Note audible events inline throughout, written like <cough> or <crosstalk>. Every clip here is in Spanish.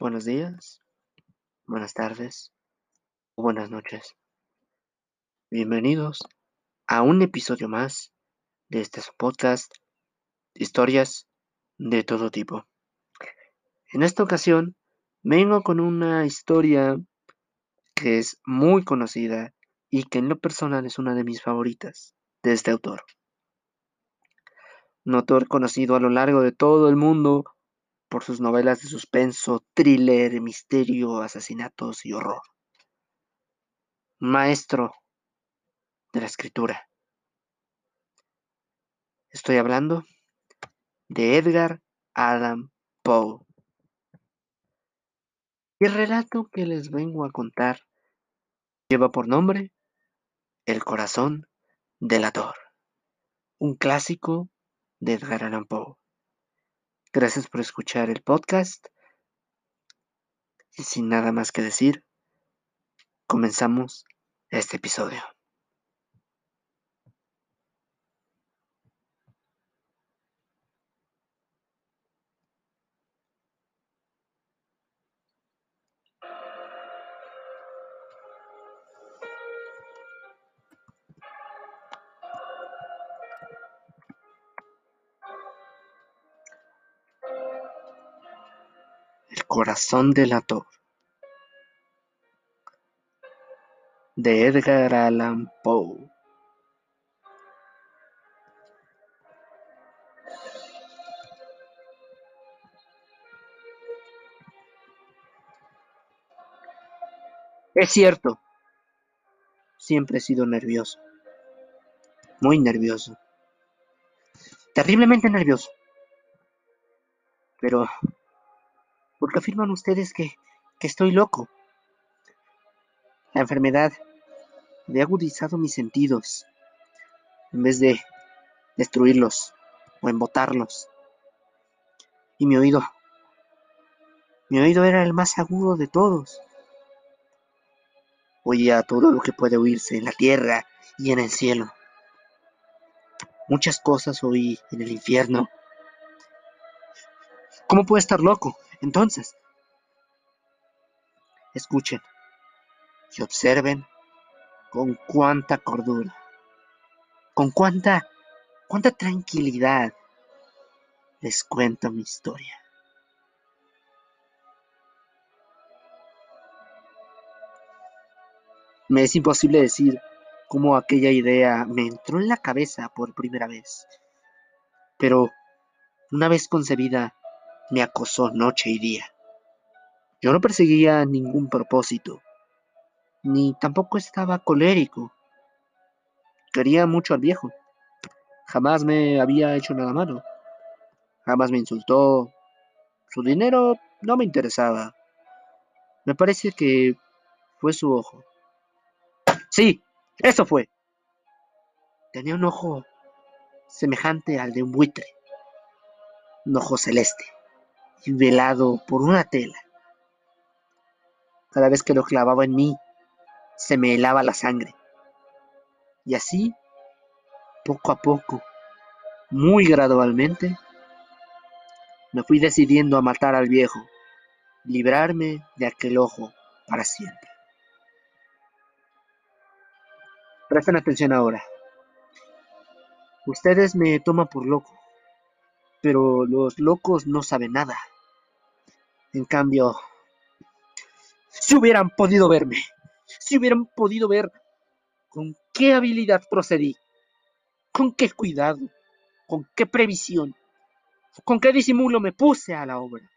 Buenos días, buenas tardes o buenas noches. Bienvenidos a un episodio más de este podcast, historias de todo tipo. En esta ocasión vengo con una historia que es muy conocida y que en lo personal es una de mis favoritas de este autor. Un autor conocido a lo largo de todo el mundo por sus novelas de suspenso, thriller, misterio, asesinatos y horror. Maestro de la escritura. Estoy hablando de Edgar Allan Poe. Y el relato que les vengo a contar lleva por nombre El corazón delator, un clásico de Edgar Allan Poe. Gracias por escuchar el podcast. Y sin nada más que decir, comenzamos este episodio. Corazón delator de Edgar Allan Poe. Es cierto, siempre he sido nervioso, muy nervioso, terriblemente nervioso. Pero, ¿por qué afirman ustedes que, que estoy loco? La enfermedad me ha agudizado mis sentidos, en vez de destruirlos o embotarlos. Y mi oído, mi oído era el más agudo de todos. Oía todo lo que puede oírse en la tierra y en el cielo. Muchas cosas oí en el infierno. ¿Cómo puedo estar loco? Entonces, escuchen y observen con cuánta cordura, con cuánta, cuánta tranquilidad les cuento mi historia. Me es imposible decir cómo aquella idea me entró en la cabeza por primera vez, pero una vez concebida me acosó noche y día. Yo no perseguía ningún propósito, ni tampoco estaba colérico. Quería mucho al viejo. Jamás me había hecho nada malo. Jamás me insultó. Su dinero no me interesaba. Me parece que fue su ojo. Sí, eso fue. Tenía un ojo semejante al de un buitre. Un ojo celeste y velado por una tela. Cada vez que lo clavaba en mí, se me helaba la sangre. Y así, poco a poco, muy gradualmente, me fui decidiendo a matar al viejo, librarme de aquel ojo para siempre. Presten atención ahora. Ustedes me toman por loco, pero los locos no saben nada. En cambio, si hubieran podido verme, si hubieran podido ver con qué habilidad procedí, con qué cuidado, con qué previsión, con qué disimulo me puse a la obra.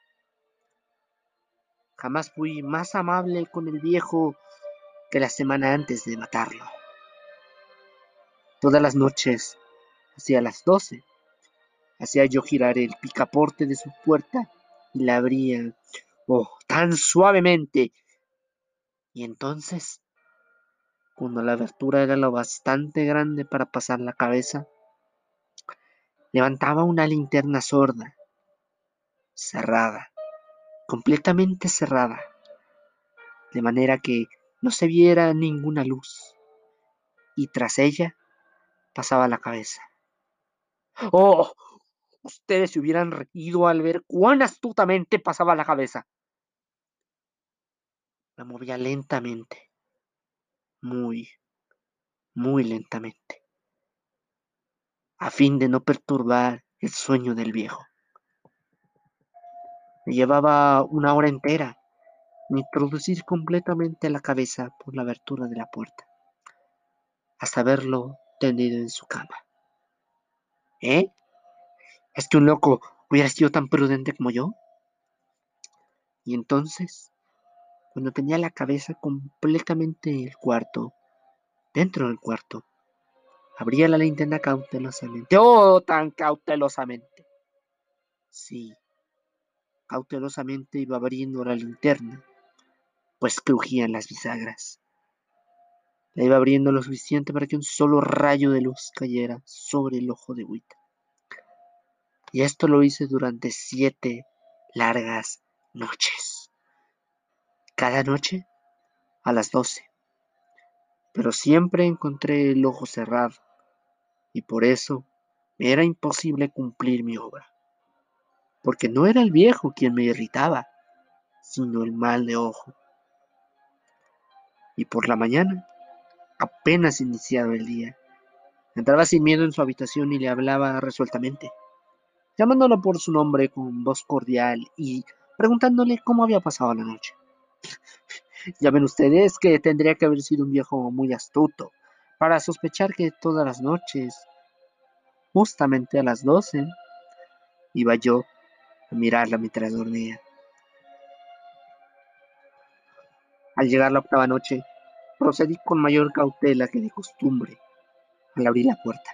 Jamás fui más amable con el viejo que la semana antes de matarlo. Todas las noches, hacia las doce, hacía yo girar el picaporte de su puerta y la abría, oh, tan suavemente. Y entonces, cuando la abertura era lo bastante grande para pasar la cabeza, levantaba una linterna sorda, cerrada, completamente cerrada, de manera que no se viera ninguna luz, y tras ella pasaba la cabeza. ¡Oh! Ustedes se hubieran reído al ver cuán astutamente pasaba la cabeza. La movía lentamente, muy, muy lentamente, a fin de no perturbar el sueño del viejo. Llevaba una hora entera introducir completamente la cabeza por la abertura de la puerta, hasta verlo tendido en su cama. ¿Eh? ¿Es que un loco hubiera sido tan prudente como yo? Y entonces, cuando tenía la cabeza completamente en el cuarto, dentro del cuarto, abría la linterna cautelosamente. ¡Oh, tan cautelosamente! Sí, cautelosamente iba abriendo la linterna, pues crujían las bisagras. La iba abriendo lo suficiente para que un solo rayo de luz cayera sobre el ojo de Wita. Y esto lo hice durante siete largas noches. Cada noche a las doce. Pero siempre encontré el ojo cerrado. Y por eso me era imposible cumplir mi obra. Porque no era el viejo quien me irritaba, sino el mal de ojo. Y por la mañana apenas iniciado el día. Entraba sin miedo en su habitación y le hablaba resueltamente, llamándolo por su nombre con voz cordial y preguntándole cómo había pasado la noche. <laughs> ya ven ustedes que tendría que haber sido un viejo muy astuto para sospechar que todas las noches, justamente a las doce, iba yo a mirarla mientras dormía. Al llegar la octava noche, Procedí con mayor cautela que de costumbre al abrir la puerta.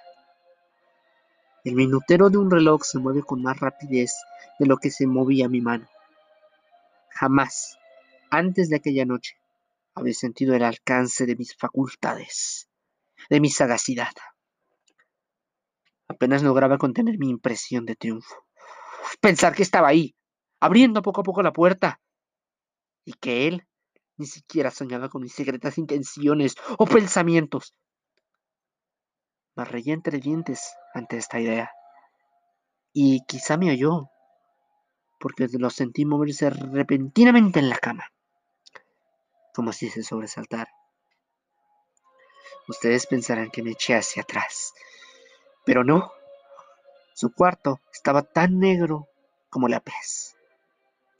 El minutero de un reloj se mueve con más rapidez de lo que se movía mi mano. Jamás, antes de aquella noche, había sentido el alcance de mis facultades, de mi sagacidad. Apenas lograba contener mi impresión de triunfo. Pensar que estaba ahí, abriendo poco a poco la puerta, y que él ni siquiera soñaba con mis secretas intenciones o pensamientos. Me entre dientes ante esta idea. Y quizá me oyó, porque lo sentí moverse repentinamente en la cama, como si se sobresaltara. Ustedes pensarán que me eché hacia atrás, pero no. Su cuarto estaba tan negro como la pez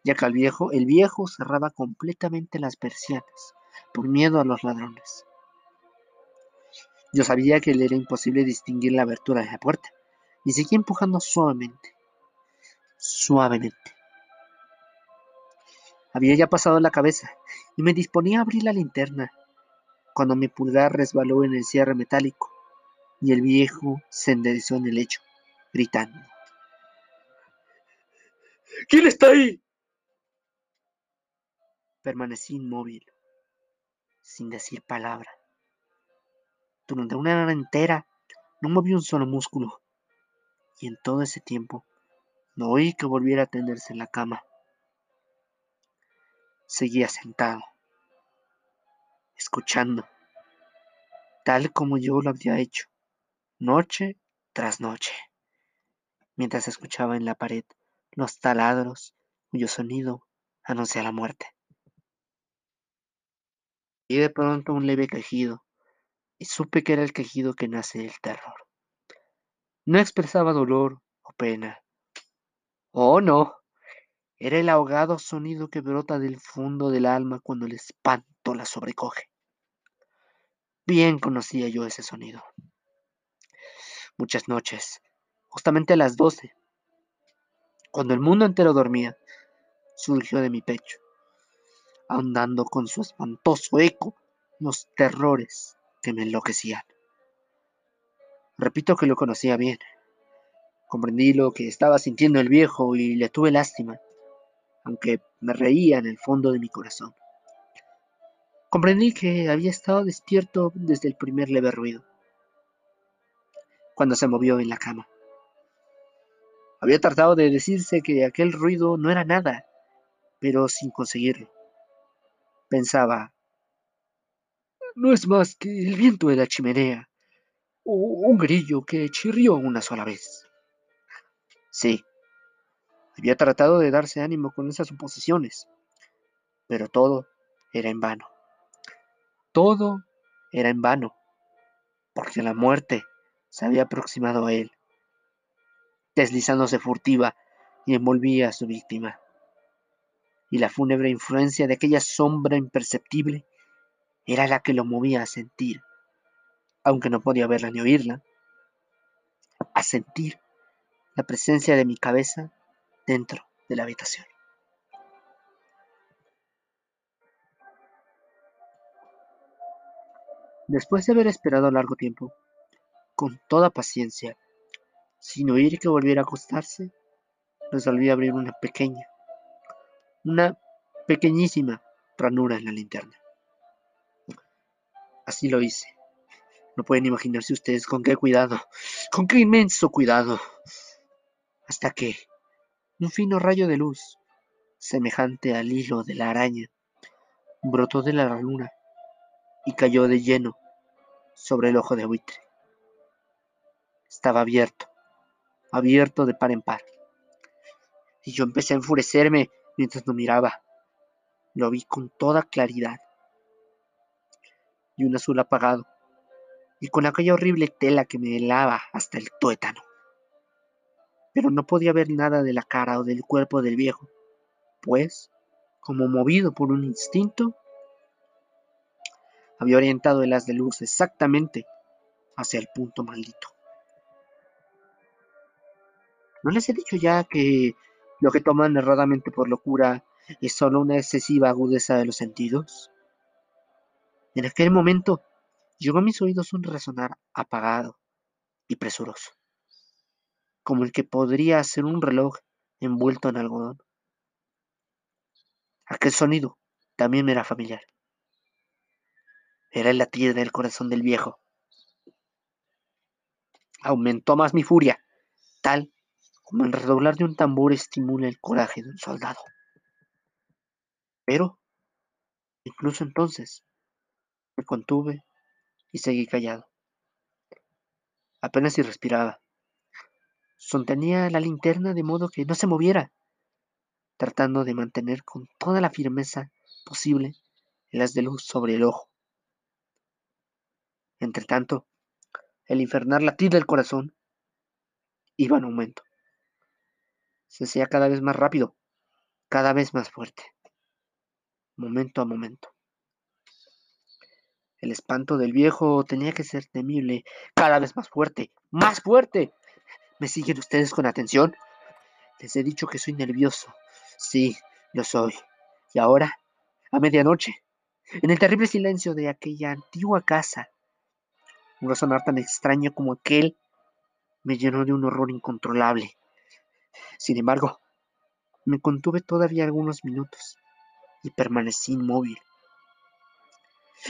ya que el viejo, el viejo cerraba completamente las persianas por miedo a los ladrones. Yo sabía que le era imposible distinguir la abertura de la puerta y seguí empujando suavemente, suavemente. Había ya pasado la cabeza y me disponía a abrir la linterna cuando mi pulgar resbaló en el cierre metálico y el viejo se enderezó en el lecho, gritando. ¿Quién está ahí? Permanecí inmóvil, sin decir palabra. Durante una hora entera no moví un solo músculo, y en todo ese tiempo no oí que volviera a tenderse en la cama. Seguía sentado, escuchando, tal como yo lo había hecho, noche tras noche, mientras escuchaba en la pared los taladros cuyo sonido anuncia la muerte. Y de pronto un leve quejido, y supe que era el quejido que nace del terror. No expresaba dolor o pena. Oh, no. Era el ahogado sonido que brota del fondo del alma cuando el espanto la sobrecoge. Bien conocía yo ese sonido. Muchas noches, justamente a las doce, cuando el mundo entero dormía, surgió de mi pecho ahondando con su espantoso eco los terrores que me enloquecían. Repito que lo conocía bien. Comprendí lo que estaba sintiendo el viejo y le tuve lástima, aunque me reía en el fondo de mi corazón. Comprendí que había estado despierto desde el primer leve ruido, cuando se movió en la cama. Había tratado de decirse que aquel ruido no era nada, pero sin conseguirlo. Pensaba, no es más que el viento de la chimenea, o un grillo que chirrió una sola vez. Sí, había tratado de darse ánimo con esas suposiciones, pero todo era en vano. Todo era en vano, porque la muerte se había aproximado a él, deslizándose furtiva y envolvía a su víctima. Y la fúnebre influencia de aquella sombra imperceptible era la que lo movía a sentir, aunque no podía verla ni oírla, a sentir la presencia de mi cabeza dentro de la habitación. Después de haber esperado largo tiempo, con toda paciencia, sin oír que volviera a acostarse, resolví abrir una pequeña, una pequeñísima ranura en la linterna. Así lo hice. No pueden imaginarse ustedes con qué cuidado, con qué inmenso cuidado, hasta que un fino rayo de luz, semejante al hilo de la araña, brotó de la ranura y cayó de lleno sobre el ojo de buitre. Estaba abierto, abierto de par en par. Y yo empecé a enfurecerme mientras lo miraba. Lo vi con toda claridad. Y un azul apagado, y con aquella horrible tela que me helaba hasta el tuétano. Pero no podía ver nada de la cara o del cuerpo del viejo, pues, como movido por un instinto, había orientado el haz de luz exactamente hacia el punto maldito. ¿No les he dicho ya que lo que toman erradamente por locura es solo una excesiva agudeza de los sentidos? En aquel momento llegó a mis oídos un resonar apagado y presuroso, como el que podría ser un reloj envuelto en algodón. Aquel sonido también me era familiar. Era el latir del corazón del viejo. Aumentó más mi furia, tal como el redoblar de un tambor estimula el coraje de un soldado. Pero, incluso entonces, me contuve y seguí callado. Apenas si respiraba. Sostenía la linterna de modo que no se moviera, tratando de mantener con toda la firmeza posible haz de luz sobre el ojo. Entretanto, el infernal latir del corazón iba en aumento. Se hacía cada vez más rápido, cada vez más fuerte, momento a momento. El espanto del viejo tenía que ser temible, cada vez más fuerte, más fuerte. ¿Me siguen ustedes con atención? Les he dicho que soy nervioso. Sí, lo soy. Y ahora, a medianoche, en el terrible silencio de aquella antigua casa, un sonar tan extraño como aquel me llenó de un horror incontrolable. Sin embargo, me contuve todavía algunos minutos y permanecí inmóvil.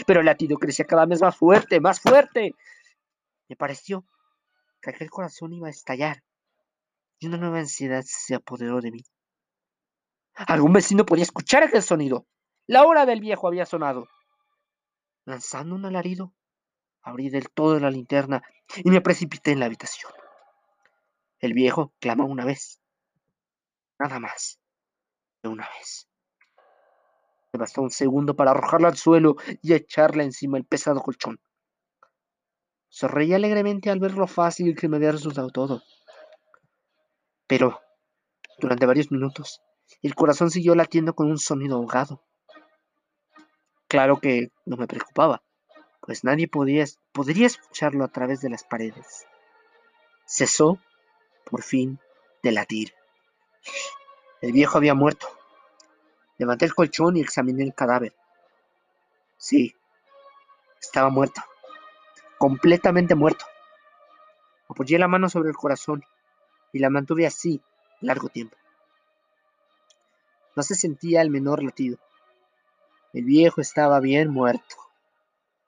Pero el latido crecía cada vez más fuerte, más fuerte. Me pareció que aquel corazón iba a estallar y una nueva ansiedad se apoderó de mí. Algún vecino podía escuchar aquel sonido. La hora del viejo había sonado. Lanzando un alarido, Abrí del todo la linterna y me precipité en la habitación. El viejo clamó una vez. Nada más. De una vez. Me bastó un segundo para arrojarla al suelo y echarla encima el pesado colchón. Sonreí alegremente al ver lo fácil que me había resultado todo. Pero, durante varios minutos, el corazón siguió latiendo con un sonido ahogado. Claro que no me preocupaba pues nadie podía, podría escucharlo a través de las paredes. Cesó, por fin, de latir. El viejo había muerto. Levanté el colchón y examiné el cadáver. Sí, estaba muerto. Completamente muerto. Apoyé la mano sobre el corazón y la mantuve así largo tiempo. No se sentía el menor latido. El viejo estaba bien muerto.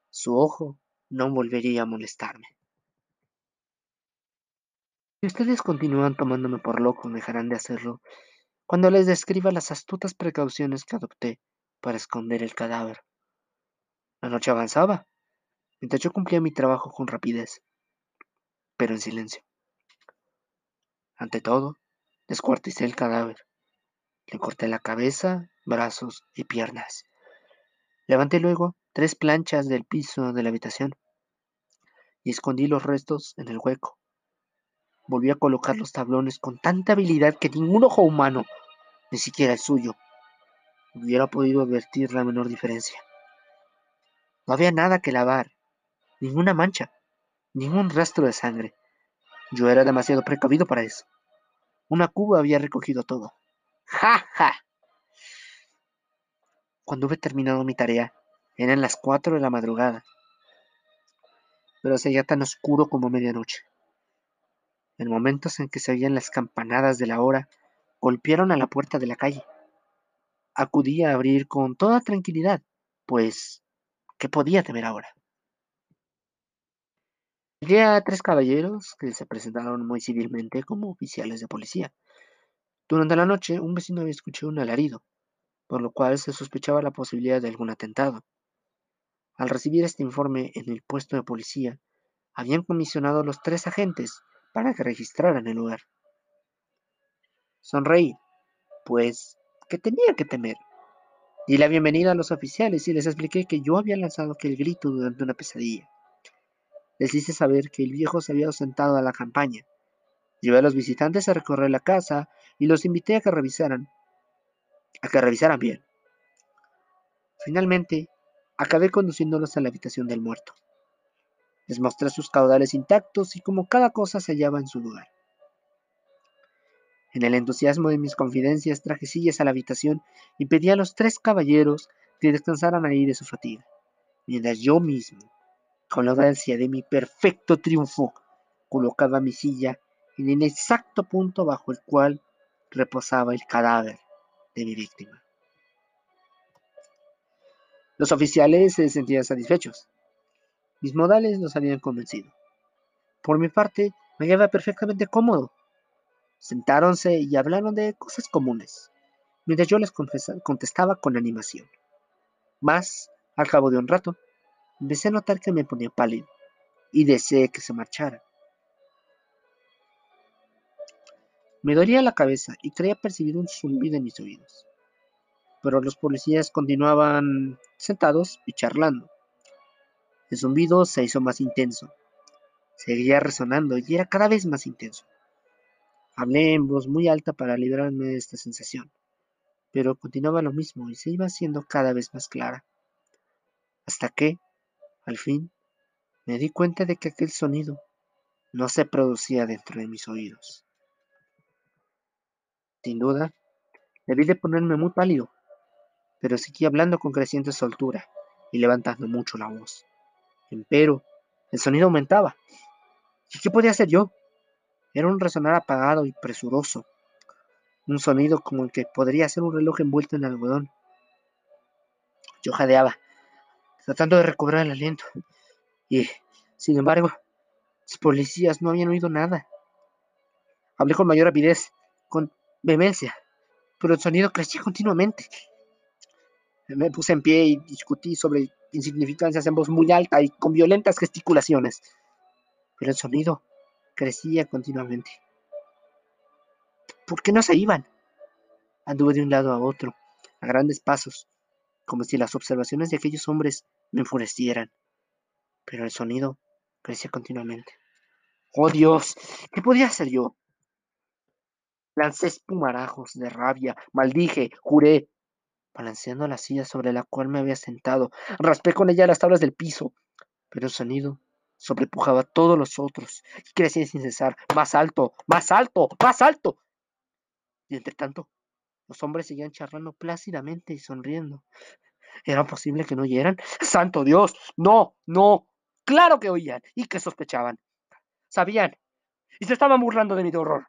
Su ojo no volvería a molestarme. Si ustedes continúan tomándome por loco, dejarán de hacerlo cuando les describa las astutas precauciones que adopté para esconder el cadáver. La noche avanzaba, mientras yo cumplía mi trabajo con rapidez, pero en silencio. Ante todo, descuarticé el cadáver. Le corté la cabeza, brazos y piernas. Levanté luego tres planchas del piso de la habitación y escondí los restos en el hueco. Volví a colocar los tablones con tanta habilidad que ningún ojo humano, ni siquiera el suyo, hubiera podido advertir la menor diferencia. No había nada que lavar, ninguna mancha, ningún rastro de sangre. Yo era demasiado precavido para eso. Una cuba había recogido todo. ¡Ja, ja! Cuando hube terminado mi tarea, eran las cuatro de la madrugada, pero seguía tan oscuro como medianoche. En momentos en que se oían las campanadas de la hora, golpearon a la puerta de la calle. Acudí a abrir con toda tranquilidad, pues, ¿qué podía temer ahora? Llegué a tres caballeros que se presentaron muy civilmente como oficiales de policía. Durante la noche, un vecino había escuchado un alarido, por lo cual se sospechaba la posibilidad de algún atentado. Al recibir este informe en el puesto de policía, habían comisionado a los tres agentes para que registraran el lugar. Sonreí, pues, ¿qué tenía que temer? Di la bienvenida a los oficiales y les expliqué que yo había lanzado aquel grito durante una pesadilla. Les hice saber que el viejo se había ausentado a la campaña. Llevé a los visitantes a recorrer la casa y los invité a que revisaran a que revisaran bien. Finalmente, acabé conduciéndolos a la habitación del muerto. Les mostré sus caudales intactos y como cada cosa se hallaba en su lugar. En el entusiasmo de mis confidencias traje sillas a la habitación y pedí a los tres caballeros que descansaran ahí de su fatiga, mientras yo mismo, con la audacia de mi perfecto triunfo, colocaba mi silla en el exacto punto bajo el cual reposaba el cadáver de mi víctima. Los oficiales se sentían satisfechos. Mis modales los habían convencido. Por mi parte, me hallaba perfectamente cómodo. Sentáronse y hablaron de cosas comunes, mientras yo les contestaba con animación. Mas, al cabo de un rato, empecé a notar que me ponía pálido y deseé que se marchara. Me dolía la cabeza y creía percibir un zumbido en mis oídos. Pero los policías continuaban sentados y charlando. El zumbido se hizo más intenso. Seguía resonando y era cada vez más intenso. Hablé en voz muy alta para librarme de esta sensación, pero continuaba lo mismo y se iba haciendo cada vez más clara. Hasta que, al fin, me di cuenta de que aquel sonido no se producía dentro de mis oídos. Sin duda, debí de ponerme muy pálido, pero seguí hablando con creciente soltura y levantando mucho la voz. Empero, el sonido aumentaba. ¿Y qué podía hacer yo? Era un resonar apagado y presuroso, un sonido como el que podría ser un reloj envuelto en algodón. Yo jadeaba, tratando de recobrar el aliento, y, sin embargo, los policías no habían oído nada. Hablé con mayor rapidez, con vehemencia, pero el sonido crecía continuamente. Me puse en pie y discutí sobre insignificancias en voz muy alta y con violentas gesticulaciones, pero el sonido crecía continuamente. ¿Por qué no se iban? Anduve de un lado a otro, a grandes pasos, como si las observaciones de aquellos hombres me enfurecieran, pero el sonido crecía continuamente. ¡Oh Dios! ¿Qué podía hacer yo? Lancé espumarajos de rabia, maldije, juré, balanceando la silla sobre la cual me había sentado. Raspé con ella las tablas del piso, pero el sonido sobrepujaba a todos los otros y crecía sin cesar, más alto, más alto, más alto. Y entre tanto, los hombres seguían charlando plácidamente y sonriendo. ¿Era posible que no oyeran? ¡Santo Dios! No, no. Claro que oían y que sospechaban. Sabían. Y se estaban burlando de mi horror.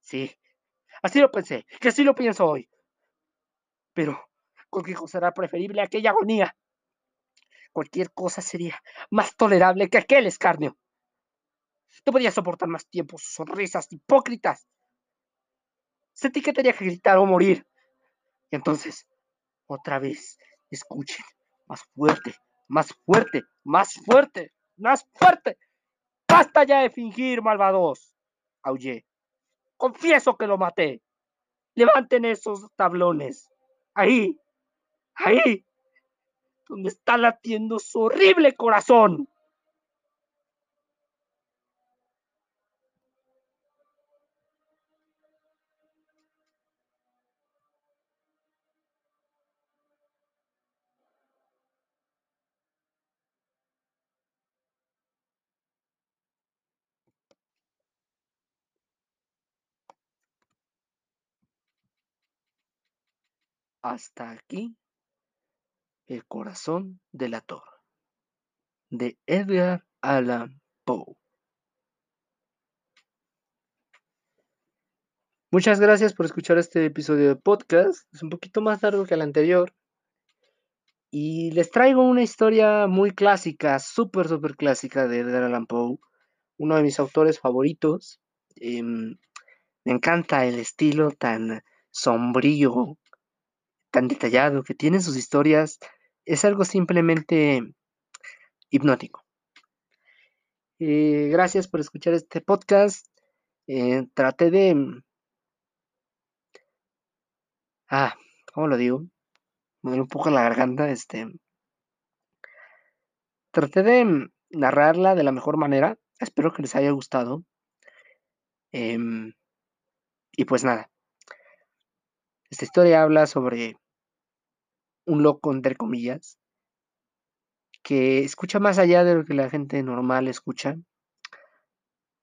Sí, así lo pensé, que así lo pienso hoy. Pero cualquier cosa será preferible aquella agonía. Cualquier cosa sería más tolerable que aquel escarnio. No podía soportar más tiempo sus sonrisas hipócritas. Sentí que tenía que gritar o morir. Y entonces, otra vez, escuchen, más fuerte, más fuerte, más fuerte, más fuerte. Basta ya de fingir, malvados. Aullé. Confieso que lo maté. Levanten esos tablones. Ahí. Ahí. donde está latiendo su horrible corazón. Hasta aquí el corazón del ator de Edgar Allan Poe. Muchas gracias por escuchar este episodio de podcast. Es un poquito más largo que el anterior. Y les traigo una historia muy clásica, súper, súper clásica de Edgar Allan Poe, uno de mis autores favoritos. Em, me encanta el estilo tan sombrío, tan detallado que tienen sus historias. Es algo simplemente hipnótico. Eh, gracias por escuchar este podcast. Eh, traté de... Ah, ¿cómo lo digo? Me duele un poco la garganta. Este... Traté de narrarla de la mejor manera. Espero que les haya gustado. Em, y pues nada. Esta historia habla sobre un loco, entre comillas, que escucha más allá de lo que la gente normal escucha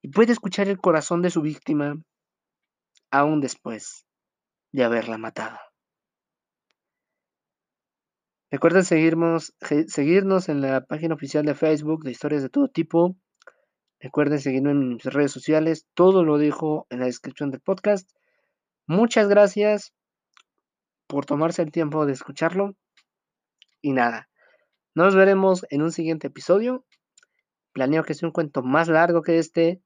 y puede escuchar el corazón de su víctima aún después de haberla matado. Recuerden seguirnos, seguirnos en la página oficial de Facebook de historias de todo tipo. Recuerden seguirme en mis redes sociales. Todo lo dejo en la descripción del podcast. Muchas gracias por tomarse el tiempo de escucharlo. Y nada, nos veremos en un siguiente episodio. Planeo que sea un cuento más largo que este,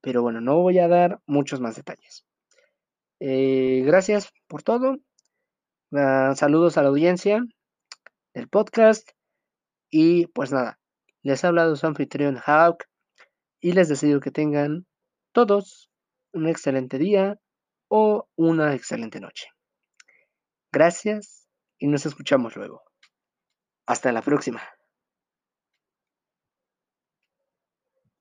pero bueno, no voy a dar muchos más detalles. Eh, gracias por todo. Ah, saludos a la audiencia del podcast. Y pues nada, les ha hablado su anfitrión Hawk y les deseo que tengan todos un excelente día o una excelente noche. Gracias y nos escuchamos luego. Hasta la próxima.